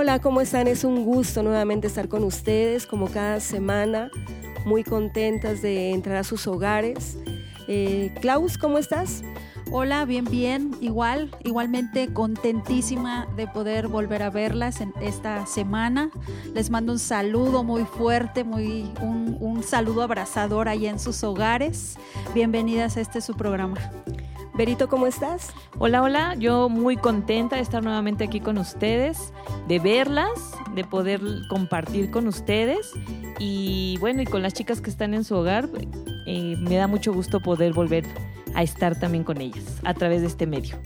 Hola, ¿cómo están? Es un gusto nuevamente estar con ustedes, como cada semana, muy contentas de entrar a sus hogares. Eh, Klaus, ¿cómo estás? Hola, bien, bien, igual, igualmente contentísima de poder volver a verlas en esta semana. Les mando un saludo muy fuerte, muy, un, un saludo abrazador allá en sus hogares. Bienvenidas a este su programa. Berito, ¿cómo estás? Hola, hola, yo muy contenta de estar nuevamente aquí con ustedes, de verlas, de poder compartir con ustedes y bueno, y con las chicas que están en su hogar, eh, me da mucho gusto poder volver a estar también con ellas a través de este medio.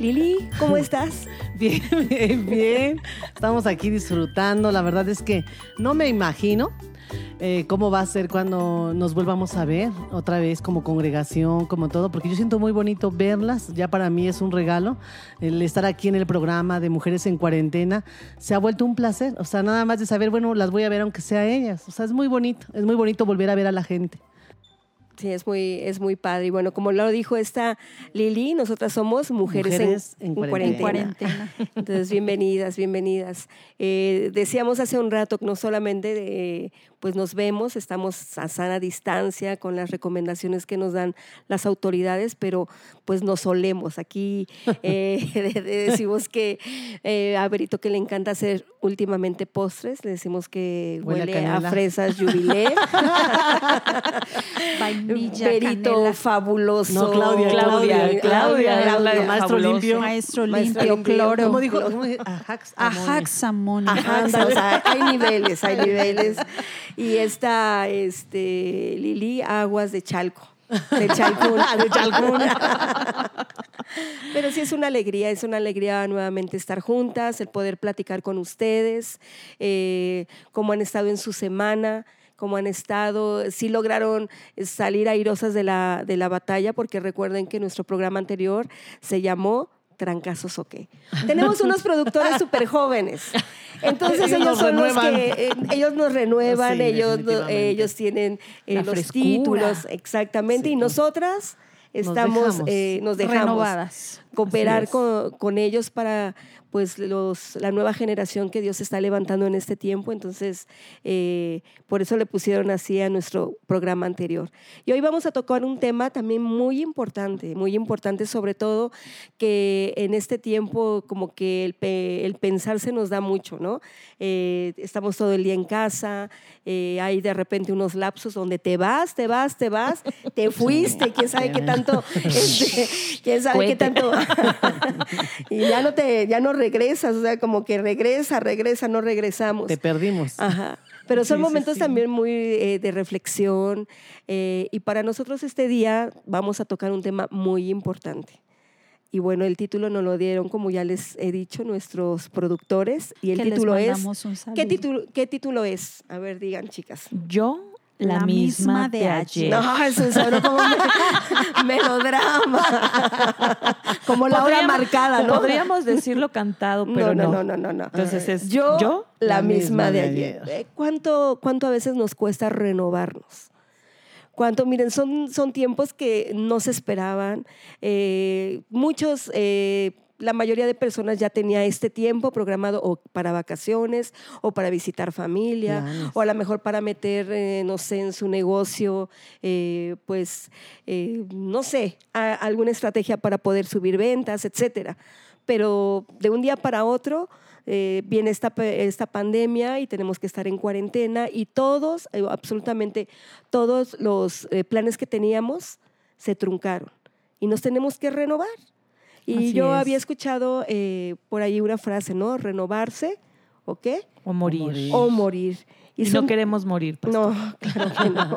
Lili, ¿cómo estás? Bien, bien, bien. Estamos aquí disfrutando. La verdad es que no me imagino eh, cómo va a ser cuando nos vuelvamos a ver otra vez como congregación, como todo, porque yo siento muy bonito verlas. Ya para mí es un regalo el estar aquí en el programa de Mujeres en Cuarentena. Se ha vuelto un placer. O sea, nada más de saber, bueno, las voy a ver aunque sea ellas. O sea, es muy bonito. Es muy bonito volver a ver a la gente. Sí, es muy, es muy padre. Y bueno, como lo dijo esta Lili, nosotras somos mujeres, Mujeres en, en en cuarentena. Entonces, bienvenidas, bienvenidas. Eh, decíamos hace un rato que no solamente de, pues nos vemos, estamos a sana distancia con las recomendaciones que nos dan las autoridades, pero pues nos olemos. Aquí eh, de- de- decimos que eh, a Berito que le encanta hacer últimamente postres, le decimos que Huele a huele, a, fresas jubilé. Vainilla, Berito canela, fabuloso. No, Claudia, Claudia, Claudia, Claudia, la de maestro fabuloso. limpio. maestro limpio, cloro. ¿Cómo dijo? ¿Cómo dijo? Ajax. Ajax amonio. Ajá, o sea, hay niveles, hay niveles. Y esta, este, Lili, aguas de Chalco. De Chalcún. de Chalcún. Pero sí es una alegría, es una alegría nuevamente estar juntas, el poder platicar con ustedes, eh, cómo han estado en su semana, cómo han estado, si lograron salir airosas de la, de la batalla, porque recuerden que nuestro programa anterior se llamó Trancazos o qué. Tenemos unos productores súper jóvenes. Entonces Ellos son los que, eh, ellos nos renuevan, Sí, ellos, ellos tienen eh, los frescura. títulos, exactamente, Sí. y nosotras Nos estamos, dejamos. eh, nos dejamos Renovadas. cooperar con, con ellos para pues los, la nueva generación que Dios está levantando en este tiempo. Entonces, eh, por eso le pusieron así a nuestro programa anterior. Y hoy vamos a tocar un tema también muy importante, muy importante sobre todo que en este tiempo como que el, el pensar se nos da mucho, ¿no? Eh, estamos todo el día en casa, eh, hay de repente unos lapsos donde te vas, te vas, te vas, te fuiste, quién sabe qué tanto, este, quién sabe qué tanto, y ya no te, ya no regresas, o sea, como que regresa, regresa, no regresamos. Te perdimos. Ajá. Pero son Sí, momentos sí. también muy eh, de reflexión eh, y para nosotros este día vamos a tocar un tema muy importante. Y bueno, el título nos lo dieron, como ya les he dicho, nuestros productores. Y el Que les título es... un ¿qué título, ¿Qué título es? A ver, digan, chicas. Yo, la, La misma misma, de ayer. No, eso sonó como me- melodrama. como la hora marcada, ¿no? Podríamos decirlo cantado, pero no, no. no, no, no, no. Entonces es Yo, yo, la, la misma, misma de de ayer. ayer. Eh, ¿Cuánto, ¿Cuánto a veces nos cuesta renovarnos? ¿Cuánto? Miren, son, son tiempos que no se esperaban. Eh, muchos, eh, la mayoría de personas ya tenía este tiempo programado o para vacaciones o para visitar familia o a lo mejor para meter, eh, no sé, en su negocio, eh, pues, eh, no sé, a- alguna estrategia para poder subir ventas, etcétera. Pero de un día para otro eh, viene esta, esta pandemia y tenemos que estar en cuarentena y todos, absolutamente todos los planes que teníamos se truncaron y nos tenemos que renovar. Y Así yo es. había escuchado eh, por ahí una frase, ¿no? Renovarse, ¿o qué? O morir. O morir. Y, son- no queremos morir. pastor. no, claro que no.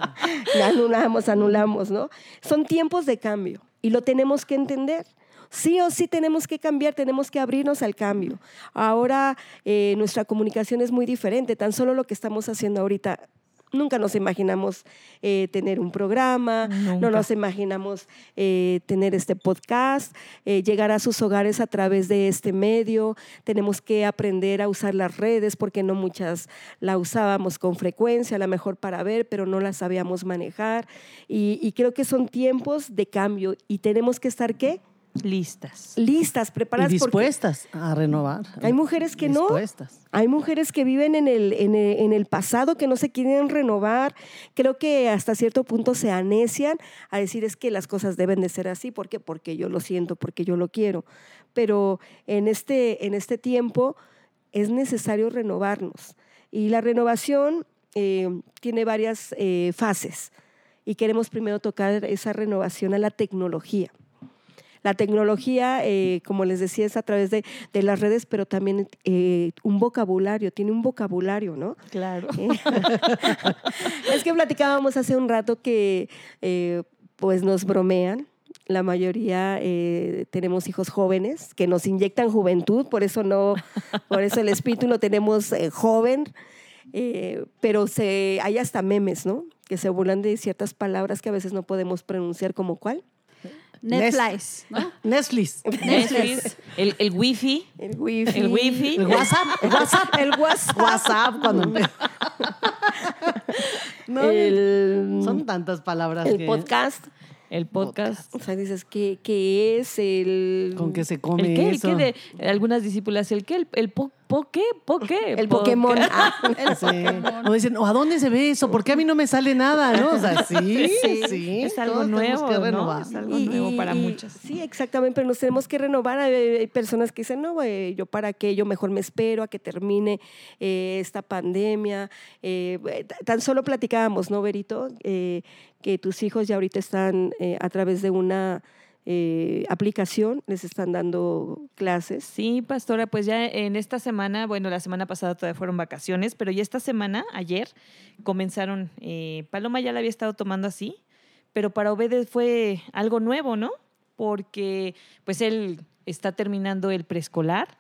anulamos, anulamos, ¿no? Son tiempos de cambio y lo tenemos que entender. Sí o sí tenemos que cambiar, tenemos que abrirnos al cambio. Ahora eh, nuestra comunicación es muy diferente, tan solo lo que estamos haciendo ahorita. Nunca nos imaginamos eh, tener un programa, no nos imaginamos eh, tener este podcast, eh, llegar a sus hogares a través de este medio. Tenemos que aprender a usar las redes porque no muchas la usábamos con frecuencia, a lo mejor para ver, pero no las sabíamos manejar. Y, y creo que son tiempos de cambio y tenemos que estar, ¿qué? Listas. listas, preparadas. dispuestas a renovar. Hay mujeres que no. Dispuestas. Hay mujeres que viven en el, en, el, en el pasado, que no se quieren renovar. Creo que hasta cierto punto se anecian a decir es que las cosas deben de ser así. ¿Por qué? Porque yo lo siento, porque yo lo quiero. Pero en este, en este tiempo es necesario renovarnos. Y la renovación eh, tiene varias eh, fases. Y queremos primero tocar esa renovación a la tecnología. La tecnología, eh, como les decía, es a través de, de las redes, pero también eh, un vocabulario, tiene un vocabulario, ¿no? Claro. Eh, es que platicábamos hace un rato que pues nos bromean. La mayoría eh, tenemos hijos jóvenes que nos inyectan juventud, por eso no, por eso el espíritu lo tenemos eh, joven, eh, pero se, hay hasta memes, ¿no? Que se burlan de ciertas palabras que a veces no podemos pronunciar como cuál. Netflix, ¿no? Netflix. Netflix, el, el wifi, El wifi. el wifi. El WhatsApp. El WhatsApp. El WhatsApp. WhatsApp cuando empe- No, el, Son tantas palabras el que- podcast. el podcast. O sea, dices, ¿qué, qué es el... con que se come ¿El qué? ¿El qué? De, algunas discípulas, ¿el qué? ¿El, el po, po qué? ¿Po qué? El Po- Pokémon. ¿qué? Ah, Sí. O dicen, ¿o a dónde se ve eso? ¿Por qué a mí no me sale nada? ¿no? O sea, sí, sí. Sí, Es algo todos nuevo, que ¿no? Es algo nuevo para muchas. Sí, exactamente, pero nos tenemos que renovar. Hay, personas que dicen, no, güey, yo para qué, yo mejor me espero a que termine eh, esta pandemia. Eh, tan solo platicábamos, ¿no, Berito? Eh, que tus hijos ya ahorita están eh, a través de una eh, aplicación, les están dando clases. Sí, pastora, pues ya en esta semana, bueno, la semana pasada todavía fueron vacaciones, pero ya esta semana, ayer, comenzaron, eh, Paloma ya la había estado tomando así, pero para Obed fue algo nuevo, ¿no? Porque pues él está terminando el preescolar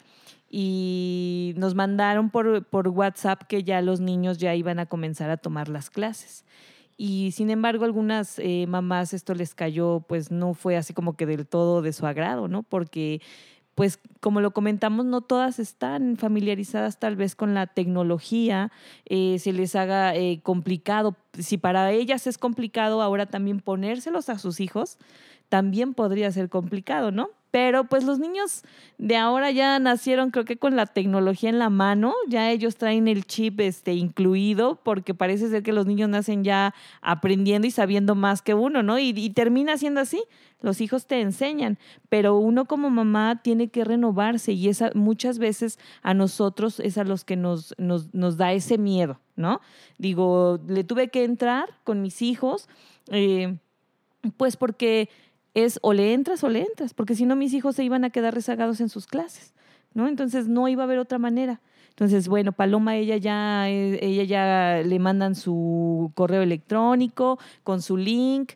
y nos mandaron por, por WhatsApp que ya los niños ya iban a comenzar a tomar las clases. Y sin embargo, algunas eh, mamás esto les cayó, pues no fue así como que del todo de su agrado, ¿no? Porque, pues como lo comentamos, no todas están familiarizadas tal vez con la tecnología, eh, se les haga eh, complicado. Si para ellas es complicado, ahora también ponérselos a sus hijos, también podría ser complicado, ¿no? Pero pues los niños de ahora ya nacieron creo que con la tecnología en la mano, ya ellos traen el chip este incluido porque parece ser que los niños nacen ya aprendiendo y sabiendo más que uno, ¿no? Y, termina siendo así. Los hijos te enseñan, pero uno como mamá tiene que renovarse y esa, muchas veces a nosotros es a los que nos, nos, nos da ese miedo, ¿no? Digo, le tuve que entrar con mis hijos, eh, pues porque es o le entras o le entras, porque si no mis hijos se iban a quedar rezagados en sus clases, ¿no? Entonces no iba a haber otra manera. Entonces, bueno, Paloma, ella ya, eh, ella ya le mandan su correo electrónico con su link,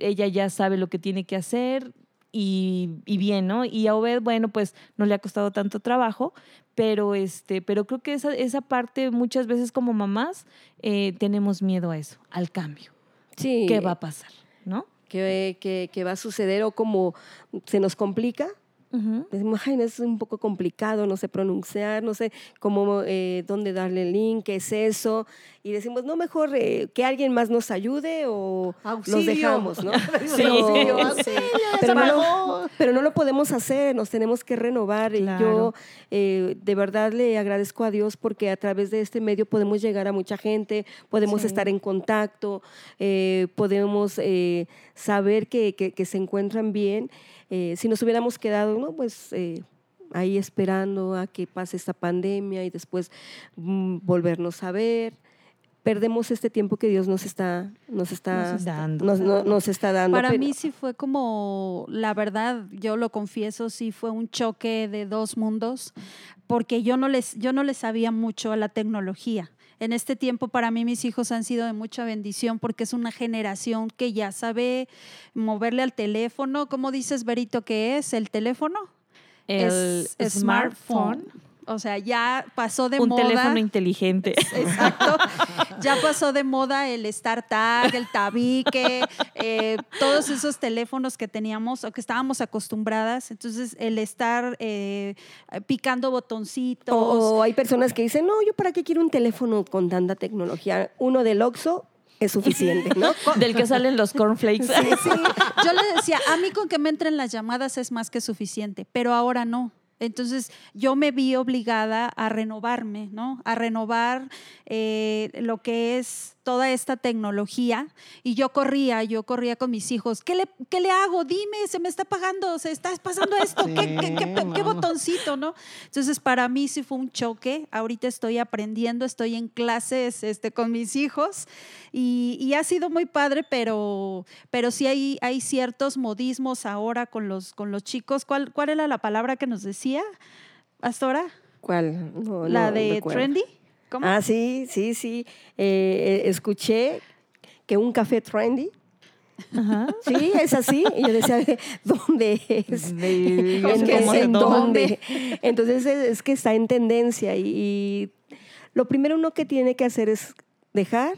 ella ya sabe lo que tiene que hacer y, y bien, ¿no? Y a Obed, bueno, pues no le ha costado tanto trabajo, pero este, pero creo que esa, esa parte muchas veces como mamás eh, tenemos miedo a eso, al cambio. Sí. ¿Qué va a pasar? ¿No? ¿Qué, qué- qué va a suceder o cómo se nos complica? Ujú. Decimos, ay, no, es un poco complicado, no sé pronunciar, no sé cómo, eh, dónde darle el link, qué es eso. Y decimos, no, mejor eh, que alguien más nos ayude o Auxilio. los dejamos, ¿no? Sí. Pero, Auxilio, sí. pero, no pero no lo podemos hacer, nos tenemos que renovar. Y Claro. yo eh, de verdad le agradezco a Dios porque a través de este medio podemos llegar a mucha gente, podemos Sí. estar en contacto, eh, podemos eh, saber que, que- que se encuentran bien. Eh, si nos hubiéramos quedado, ¿no? Pues eh, ahí esperando a que pase esta pandemia y después mm, volvernos a ver. Perdemos este tiempo que Dios nos está, nos está, Nos dando. nos- no- nos está dando. Para pero- mí sí fue como, la verdad, yo lo confieso, sí fue un choque de dos mundos, porque yo no les, yo no les sabía mucho a la tecnología. En este tiempo para mí mis hijos han sido de mucha bendición porque es una generación que ya sabe moverle al teléfono. ¿Cómo dices, Berito, que es el teléfono? El es smartphone, O sea, ya pasó de un moda. teléfono inteligente. Exacto. Ya pasó de moda el StarTag, el tabique, eh, todos esos teléfonos que teníamos o que estábamos acostumbradas. Entonces, el estar eh, picando botoncitos. O, o hay personas que dicen, no, yo para qué quiero un teléfono con tanta tecnología. Uno del Oxxo es suficiente, ¿no? Del que salen los cornflakes. Sí, sí. Yo le decía, a mí con que me entren las llamadas es más que suficiente, pero ahora no. Entonces yo me vi obligada a renovarme, ¿no? A renovar eh, lo que es toda esta tecnología y yo corría, yo corría con mis hijos. ¿Qué le, qué le hago? Dime, se me está pagando, se está pasando esto, ¿Qué, qué, qué, qué, botoncito, no? Entonces para mí sí fue un choque. Ahorita estoy aprendiendo, estoy en clases este, con mis hijos y, y ha sido muy padre, pero, pero sí hay, hay ciertos modismos ahora con los, con los chicos. ¿Cuál, ¿Cuál era la palabra que nos decía hasta ahora? ¿Cuál? No, la no de recuerdo. trendy. ¿Cómo? Ah, sí, sí, sí. Eh, eh, escuché que un café trendy. Ajá. Sí, es así. Y yo decía, ¿dónde es? De- ¿En, dónde? Entonces es, es que está en tendencia y, y lo primero uno que tiene que hacer es dejar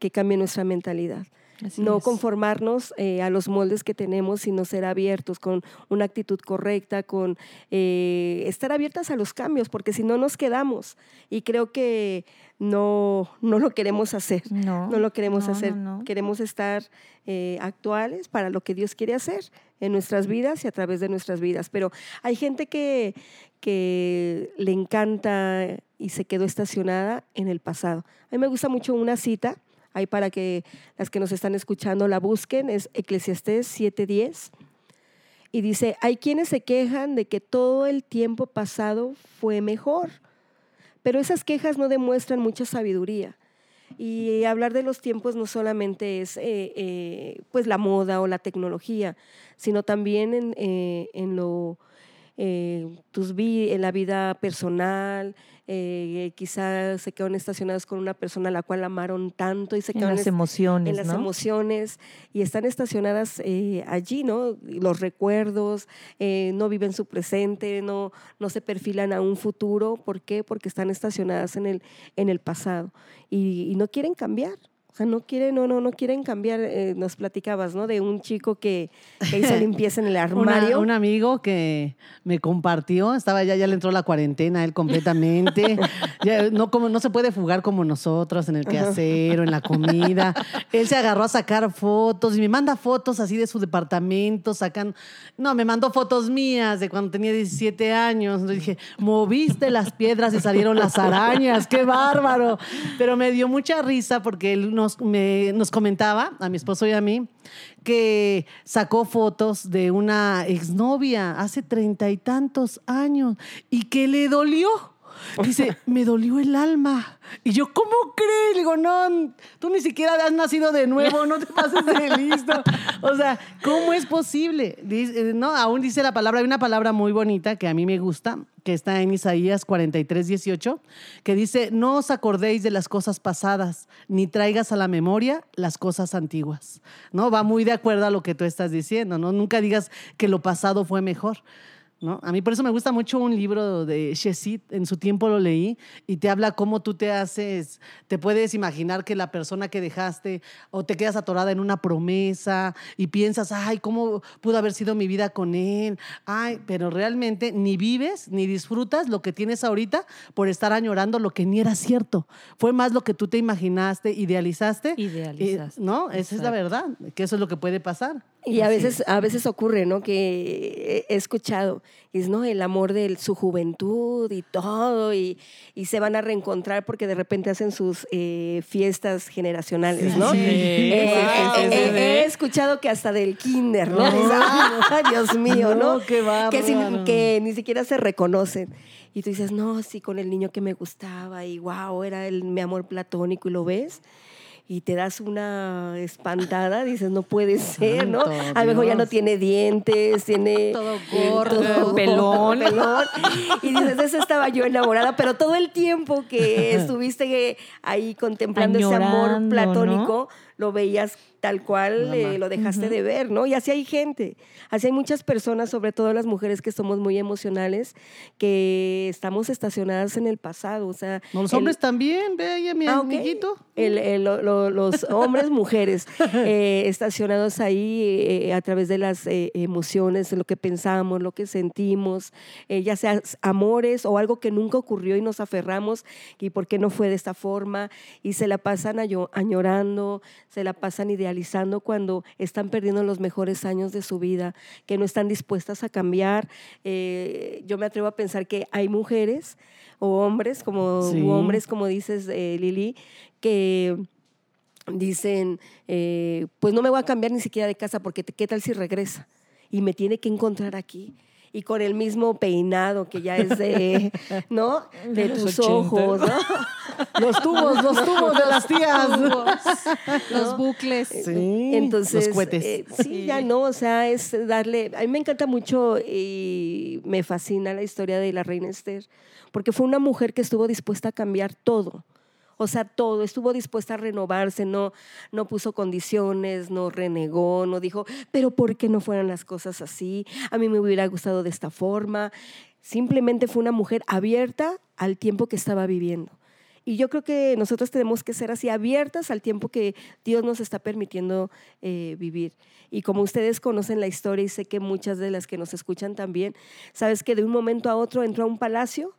que cambie nuestra mentalidad. Así no es. conformarnos eh, a los moldes que tenemos, sino ser abiertos con una actitud correcta, con eh, estar abiertas a los cambios, porque si no nos quedamos. Y creo que no, no lo queremos hacer. No, No lo queremos no, hacer. no, no. Queremos estar eh, actuales para lo que Dios quiere hacer en nuestras vidas y a través de nuestras vidas. Pero hay gente que, que le encanta y se quedó estacionada en el pasado. A mí me gusta mucho una cita, ahí para que las que nos están escuchando la busquen, es Eclesiastés 7:10. Y dice, hay quienes se quejan de que todo el tiempo pasado fue mejor, pero esas quejas no demuestran mucha sabiduría. Y hablar de los tiempos no solamente es eh, eh, pues la moda o la tecnología, sino también en, eh, en lo, eh, tus vi- en la vida personal. eh, quizás se quedaron estacionados con una persona a la cual amaron tanto y se En quedaron las est- emociones, en las ¿no? emociones y están estacionadas eh, allí, ¿no? Los recuerdos, eh, no viven su presente, no, no se perfilan a un futuro. ¿Por qué? Porque están estacionadas en el, en el pasado y, y no quieren cambiar. O sea, no quieren, no, no, no quieren cambiar. Eh, nos platicabas, ¿no? De un chico que, que hizo limpieza en el Una- armario. un amigo que me compartió, estaba ya, ya le entró la cuarentena a él completamente. Ya no, como, no se puede fugar como nosotros en el quehacer o en la comida. Él se agarró a sacar fotos y me manda fotos así de su departamento, sacan. No, me mandó fotos mías de cuando tenía 17 años. Entonces dije, moviste las piedras y salieron las arañas, qué bárbaro. Pero me dio mucha risa porque él nos, me- nos comentaba, a mi esposo y a mí, que sacó fotos de una exnovia hace treinta y tantos años y que le dolió. Dice, me dolió el alma. Y yo, ¿cómo crees? Le digo, no, tú ni siquiera has nacido de nuevo, no te pases de listo. O sea, ¿cómo es posible? Dice, no, aún dice la palabra, hay una palabra muy bonita que a mí me gusta, que está en Isaías 43, 18, que dice, no os acordéis de las cosas pasadas, ni traigas a la memoria las cosas antiguas. ¿No? Va muy de acuerdo a lo que tú estás diciendo, ¿no? Nunca digas que lo pasado fue mejor. ¿No? A mí por eso me gusta mucho un libro de Shezit, en su tiempo lo leí, y te habla cómo tú te haces, te puedes imaginar que la persona que dejaste o te quedas atorada en una promesa y piensas, ay, ¿cómo pudo haber sido mi vida con él? Ay, pero realmente ni vives ni disfrutas lo que tienes ahorita por estar añorando lo que ni era cierto. Fue más lo que tú te imaginaste, idealizaste. Idealizaste. y- ¿No? Esa es la verdad, que eso es lo que puede pasar. Y a veces, a veces ocurre, ¿no? Que he escuchado, es, ¿no? El amor de su juventud y todo, y, y se van a reencontrar porque de repente hacen sus eh, fiestas generacionales, ¿no? Sí. Eh, sí, sí, eh, sí. He escuchado que hasta del kinder, ¿no? "Ah, Dios mío, ¿no? No, qué que, sin- que ni siquiera se reconocen. Y tú dices, no, sí, con el niño que me gustaba, y wow, era el, mi amor platónico, y lo ves. Y te das una espantada, dices, no puede ser, ¿no? A lo mejor ya no tiene dientes, tiene... Todo gordo. Pelón. pelón. Y dices, de eso estaba yo enamorada, pero todo el tiempo que estuviste ahí contemplando ese amor platónico, lo veías tal cual eh, lo dejaste de ver, ¿no? Y así hay gente, así hay muchas personas, sobre todo las mujeres que somos muy emocionales, que estamos estacionadas en el pasado, o sea... Los el- hombres también, ve ahí a mi Ah, amiguito. El- el- lo- lo- los hombres, mujeres, eh, estacionados ahí eh, a través de las emociones, lo que pensamos, lo que sentimos, ya sea amores o algo que nunca ocurrió y nos aferramos y por qué no fue de esta forma y se la pasan año- añorando, se la pasan idealizando cuando están perdiendo los mejores años de su vida, que no están dispuestas a cambiar. Eh, yo me atrevo a pensar que hay mujeres o hombres, como Sí. u hombres, como dices, eh, Lili, que dicen, eh, pues no me voy a cambiar ni siquiera de casa porque qué tal si regresa y me tiene que encontrar aquí. Y con el mismo peinado que ya es de, ¿no? De los tus 80. ojos, ¿no? Los tubos, los tubos de las tías. los bucles. Sí, Entonces, los cohetes. eh, sí, ya no, o sea, es darle, a mí me encanta mucho y me fascina la historia de la reina Esther, porque fue una mujer que estuvo dispuesta a cambiar todo. O sea, todo, estuvo dispuesta a renovarse, no, no puso condiciones, no renegó, no dijo, pero ¿por qué no fueran las cosas así? A mí me hubiera gustado de esta forma. Simplemente fue una mujer abierta al tiempo que estaba viviendo. Y yo creo que nosotros tenemos que ser así, abiertas al tiempo que Dios nos está permitiendo eh, vivir. Y como ustedes conocen la historia y sé que muchas de las que nos escuchan también, sabes que de un momento a otro entró a un palacio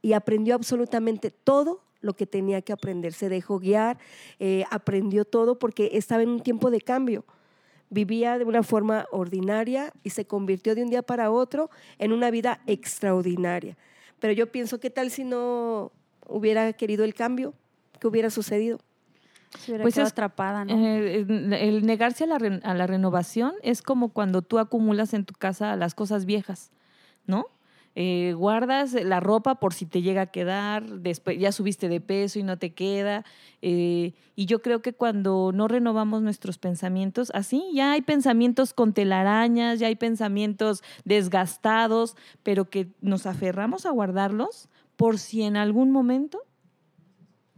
y aprendió absolutamente todo lo que tenía que aprender. Se dejó guiar, eh, aprendió todo porque estaba en un tiempo de cambio. Vivía de una forma ordinaria y se convirtió de un día para otro en una vida extraordinaria. Pero yo pienso, ¿qué tal si no hubiera querido el cambio? ¿Qué hubiera sucedido? Se hubiera Pues es- atrapada, ¿no? Eh, el el negarse a la, re- a la renovación es como cuando tú acumulas en tu casa las cosas viejas, ¿no? Eh, guardas la ropa por si te llega a quedar, después ya subiste de peso y no te queda. eh, y yo creo que cuando no renovamos nuestros pensamientos, así ya hay pensamientos con telarañas, ya hay pensamientos desgastados, pero que nos aferramos a guardarlos por si en algún momento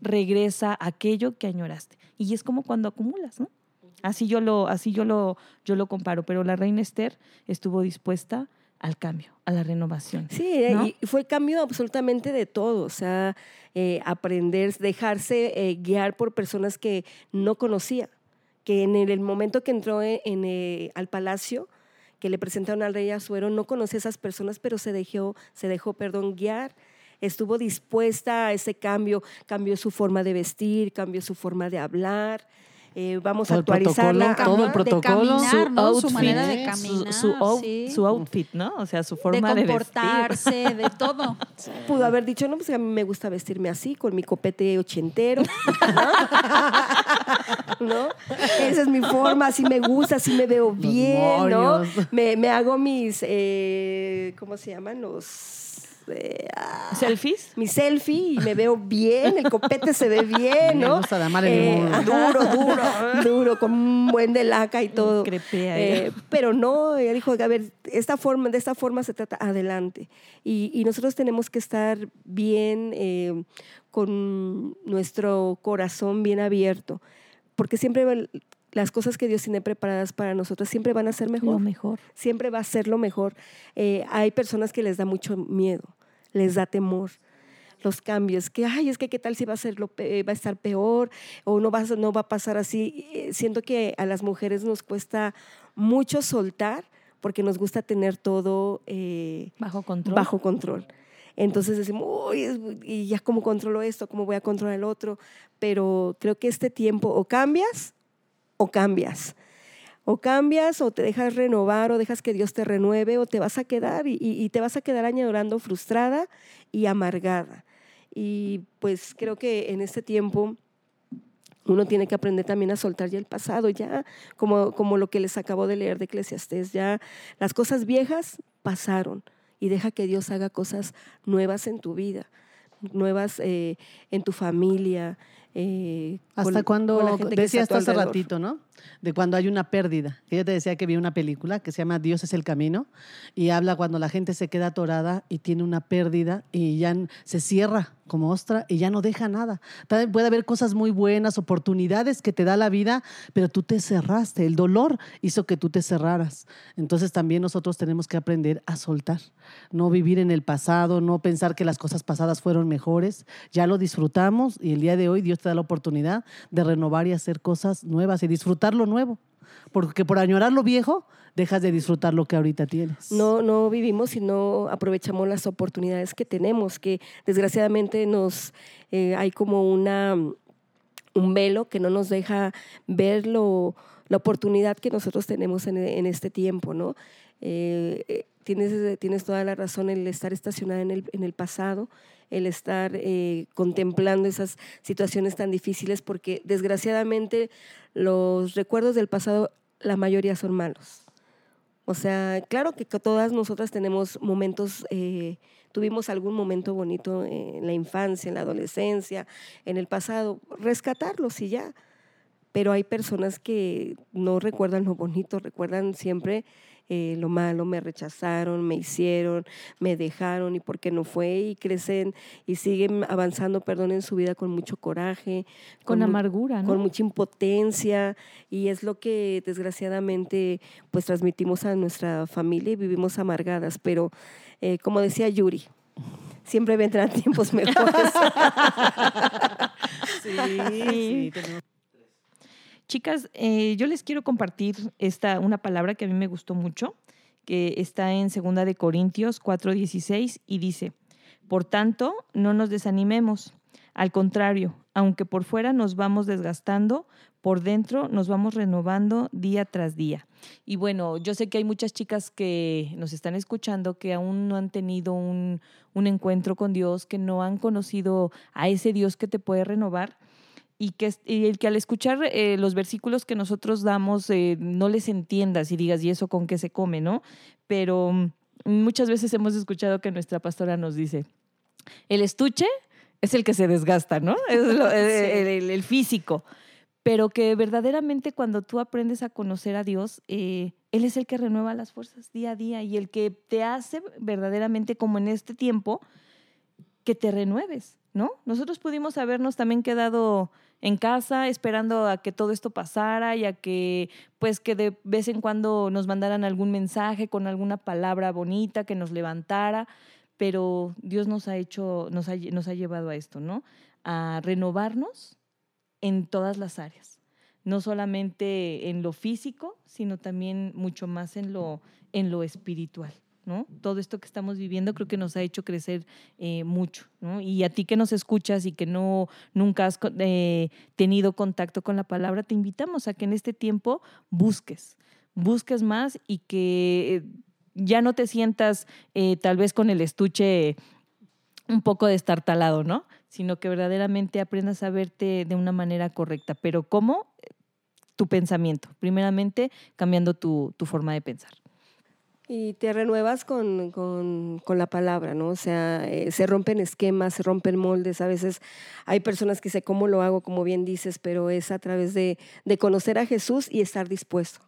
regresa aquello que añoraste. Y es como cuando acumulas, ¿no? Así yo lo, así yo lo, yo lo comparo. Pero la reina Esther estuvo dispuesta al cambio, a la renovación. Sí, eh, ¿no? y fue cambio absolutamente de todo, o sea, eh, aprender, dejarse eh, guiar por personas que no conocía, que en el, el momento que entró en, en, eh, al palacio, que le presentaron al rey Azuero, no conocía a esas personas, pero se dejó, se dejó, perdón, guiar, estuvo dispuesta a ese cambio, cambió su forma de vestir, cambió su forma de hablar. Eh, vamos a actualizarla. protocolo, todo el protocolo. De caminar, ¿no? Su outfit, manera de caminar. su, su out- sí. su outfit, ¿no? O sea, su de forma de, vestir. comportarse, de todo. Pudo haber dicho, no, pues a mí me gusta vestirme así, con mi copete ochentero. ¿no? ¿No? Esa es mi forma, así me gusta, así me veo bien, ¿no? Me, me hago mis, eh, ¿cómo se llaman? Los... eh, ah, ¿Selfies? mi selfie y me veo bien, el copete se ve bien, Me ¿no? gusta la Marilyn Eh, Monroe. duro, duro, duro, con un buen de laca y todo. Crepea Eh, ella. pero no, ella dijo, a ver, esta forma, de esta forma se trata adelante. Y, y nosotros tenemos que estar bien, eh, con nuestro corazón bien abierto, porque siempre va- las cosas que Dios tiene preparadas para nosotros siempre van a ser mejor Lo mejor. siempre va a ser lo mejor. Eh, hay personas que les da mucho miedo, les da temor los cambios, que ay, es que qué tal si va a ser lo pe- va a estar peor o no va a, no va a pasar así. Eh, Siento que a las mujeres nos cuesta mucho soltar porque nos gusta tener todo eh, Bajo control. bajo control. Entonces decimos, uy, y ya cómo controlo esto, cómo voy a controlar el otro, pero creo que este tiempo o cambias o cambias. O cambias o te dejas renovar o dejas que Dios te renueve o te vas a quedar y, te vas a quedar añorando frustrada y amargada. Y pues creo que en este tiempo uno tiene que aprender también a soltar ya el pasado, ya como, como lo que les acabo de leer de Eclesiastés, ya las cosas viejas pasaron y deja que Dios haga cosas nuevas en tu vida, nuevas eh, en tu familia. Eh, Hasta con- cuando con la gente que está a decías tu tú hace ratito, ¿no? De cuando hay una pérdida. Yo te decía que vi una película que se llama Dios es el camino y habla cuando la gente se queda atorada y tiene una pérdida y ya se cierra como ostra y ya no deja nada. También puede haber cosas muy buenas, oportunidades que te da la vida, pero tú te cerraste. El dolor hizo que tú te cerraras. Entonces también nosotros tenemos que aprender a soltar, no vivir en el pasado, no pensar que las cosas pasadas fueron mejores. Ya lo disfrutamos y el día de hoy Dios te da la oportunidad de renovar y hacer cosas nuevas y disfrutar lo nuevo. Porque por añorar lo viejo, dejas de disfrutar lo que ahorita tienes. No, no vivimos y no aprovechamos las oportunidades que tenemos, que desgraciadamente nos eh, hay como una un velo que no nos deja ver lo, la oportunidad que nosotros tenemos en, en este tiempo, ¿no? Eh, eh, tienes, tienes toda la razón el estar estacionada en el, en el pasado, el estar eh, contemplando esas situaciones tan difíciles, porque desgraciadamente los recuerdos del pasado, la mayoría son malos. O sea, claro que todas nosotras tenemos momentos, eh, tuvimos algún momento bonito en la infancia, en la adolescencia, en el pasado, rescatarlos y ya. Pero hay personas que no recuerdan lo bonito, recuerdan siempre eh, lo malo, me rechazaron, me hicieron, me dejaron y por qué no fue y crecen y siguen avanzando, perdón, en su vida con mucho coraje. Con, amargura, ¿no? Con mucha impotencia y es lo que desgraciadamente pues transmitimos a nuestra familia y vivimos amargadas, pero eh, como decía Yuri, siempre vendrán tiempos mejores. sí, sí, Chicas, eh, yo les quiero compartir esta, una palabra que a mí me gustó mucho, que está en 2 de Corintios 4:16 y dice, por tanto, no nos desanimemos. Al contrario, aunque por fuera nos vamos desgastando, por dentro nos vamos renovando día tras día. Y bueno, yo sé que hay muchas chicas que nos están escuchando que aún no han tenido un, un encuentro con Dios, que no han conocido a ese Dios que te puede renovar y que, el que al escuchar eh, los versículos que nosotros damos eh, no les entiendas y digas, ¿y eso con qué se come, no? Pero mm, muchas veces hemos escuchado que nuestra pastora nos dice, el estuche es el que se desgasta, ¿no? Es el, físico. Pero que verdaderamente cuando tú aprendes a conocer a Dios, eh, Él es el que renueva las fuerzas día a día y el que te hace verdaderamente como en este tiempo, que te renueves, ¿no? Nosotros pudimos habernos también quedado en casa esperando a que todo esto pasara y a que pues que de vez en cuando nos mandaran algún mensaje con alguna palabra bonita que nos levantara, pero Dios nos ha hecho, nos ha, nos ha llevado a esto, ¿no? A renovarnos en todas las áreas, no solamente en lo físico, sino también mucho más en lo, en lo espiritual. Todo esto que estamos viviendo creo que nos ha hecho crecer eh, mucho, Y a ti que nos escuchas y que no nunca has eh, tenido contacto con la palabra, te invitamos a que en este tiempo busques, busques más y que ya no te sientas eh, tal vez con el estuche un poco destartalado, ¿no? Sino que verdaderamente aprendas a verte de una manera correcta. Pero ¿cómo? Tu pensamiento. Primeramente, cambiando tu forma de pensar. Y te renuevas con, la palabra, ¿no? O sea, eh, se rompen esquemas, se rompen moldes. A veces hay personas que dicen, ¿cómo lo hago? Como bien dices, pero es a través de, de conocer a Jesús y estar dispuesto.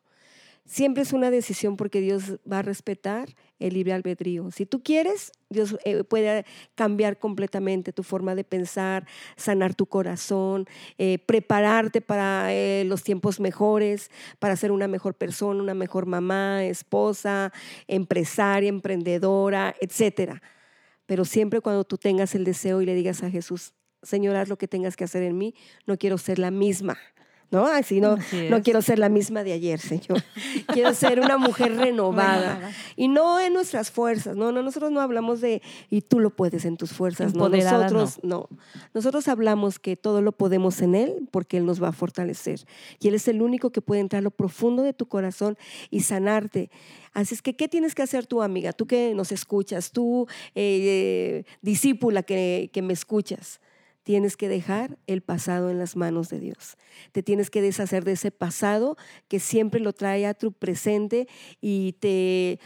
Siempre es una decisión porque Dios va a respetar el libre albedrío. Si tú quieres, Dios eh, puede cambiar completamente tu forma de pensar, sanar tu corazón, eh, prepararte para eh, los tiempos mejores, para ser una mejor persona, una mejor mamá, esposa, empresaria, emprendedora, etc. Pero siempre cuando tú tengas el deseo y le digas a Jesús, Señor, haz lo que tengas que hacer en mí, no quiero ser la misma ¿no? Así no, no quiero ser la misma de ayer, Señor. quiero ser una mujer renovada. y no en nuestras fuerzas, no, no, nosotros no hablamos de, y tú lo puedes en tus fuerzas, no, nosotros no. Nosotros hablamos que todo lo podemos en Él porque Él nos va a fortalecer. Y Él es el único que puede entrar a lo profundo de tu corazón y sanarte. Así es que, ¿qué tienes que hacer tú, amiga? Tú que nos escuchas, tú, eh, discípula que, que me escuchas tienes que dejar el pasado en las manos de Dios. Te tienes que deshacer de ese pasado que siempre lo trae a tu presente y te,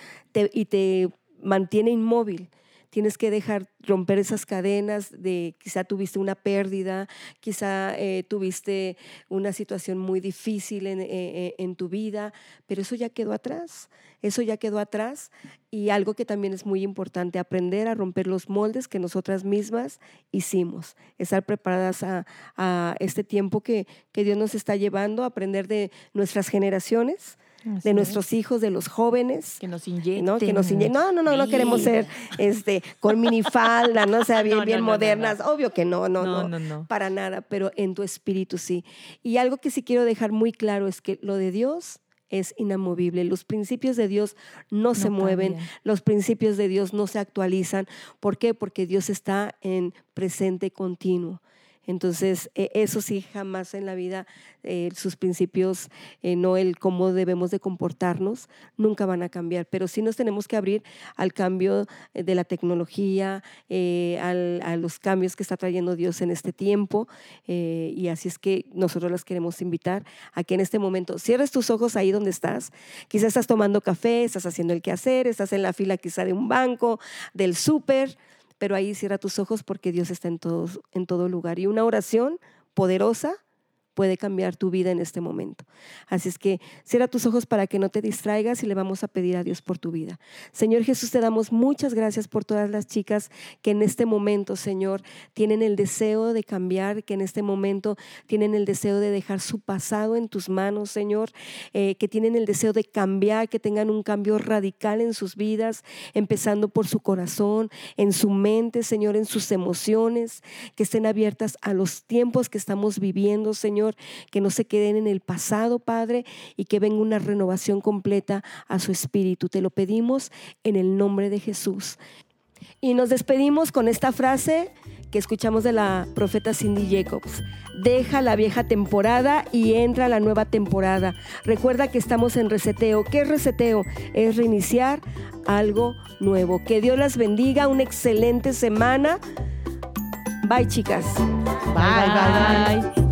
y te mantiene inmóvil. Tienes que dejar romper esas cadenas de quizá tuviste una pérdida, quizá eh, tuviste una situación muy difícil en, eh, en tu vida, pero eso ya quedó atrás, eso ya quedó atrás. Y algo que también es muy importante, aprender a romper los moldes que nosotras mismas hicimos, estar preparadas a, a este tiempo que, que Dios nos está llevando, aprender de nuestras generaciones Así de es. nuestros hijos, de los jóvenes. Que nos inyecten. ¿no? Que nos inye- no, no, no, no queremos ser este, con minifalda, no o sea bien, No, no, bien modernas. Obvio que no, no, no, para nada, pero en tu espíritu sí. Y algo que sí quiero dejar muy claro es que lo de Dios es inamovible. Los principios de Dios no, se mueven, los principios de Dios no se actualizan. ¿Por qué? Porque Dios está en presente continuo. Entonces, eh, eso sí, jamás en la vida eh, sus principios, eh, no el cómo debemos de comportarnos, nunca van a cambiar. Pero sí nos tenemos que abrir al cambio eh, de la tecnología, a los cambios que está trayendo Dios en este tiempo. y así es que nosotros las queremos invitar a que en este momento cierres tus ojos ahí donde estás. Quizás estás tomando café, estás haciendo el quehacer, estás en la fila quizá de un banco, del súper pero ahí cierra tus ojos porque Dios está en todo, en todo lugar. Y una oración poderosa puede cambiar tu vida en este momento. Así es que cierra tus ojos para que no te distraigas y le vamos a pedir a Dios por tu vida. Señor Jesús, te damos muchas gracias por todas las chicas que en este momento, Señor, tienen el deseo de cambiar, que en este momento tienen el deseo de dejar su pasado en tus manos, Señor, eh, que tienen el deseo de cambiar, que tengan un cambio radical en sus vidas, empezando por su corazón, en su mente, Señor, en sus emociones, que estén abiertas a los tiempos que estamos viviendo, Señor, que no se queden en el pasado, Padre, y que venga una renovación completa a su espíritu. Te lo pedimos en el nombre de Jesús. Y nos despedimos con esta frase que escuchamos de la profeta Cindy Jacobs. Deja la vieja temporada y entra la nueva temporada. Recuerda que estamos en reseteo. ¿Qué es reseteo? Es reiniciar algo nuevo. Que Dios las bendiga. Una excelente semana. Bye, chicas. bye. bye. Bye.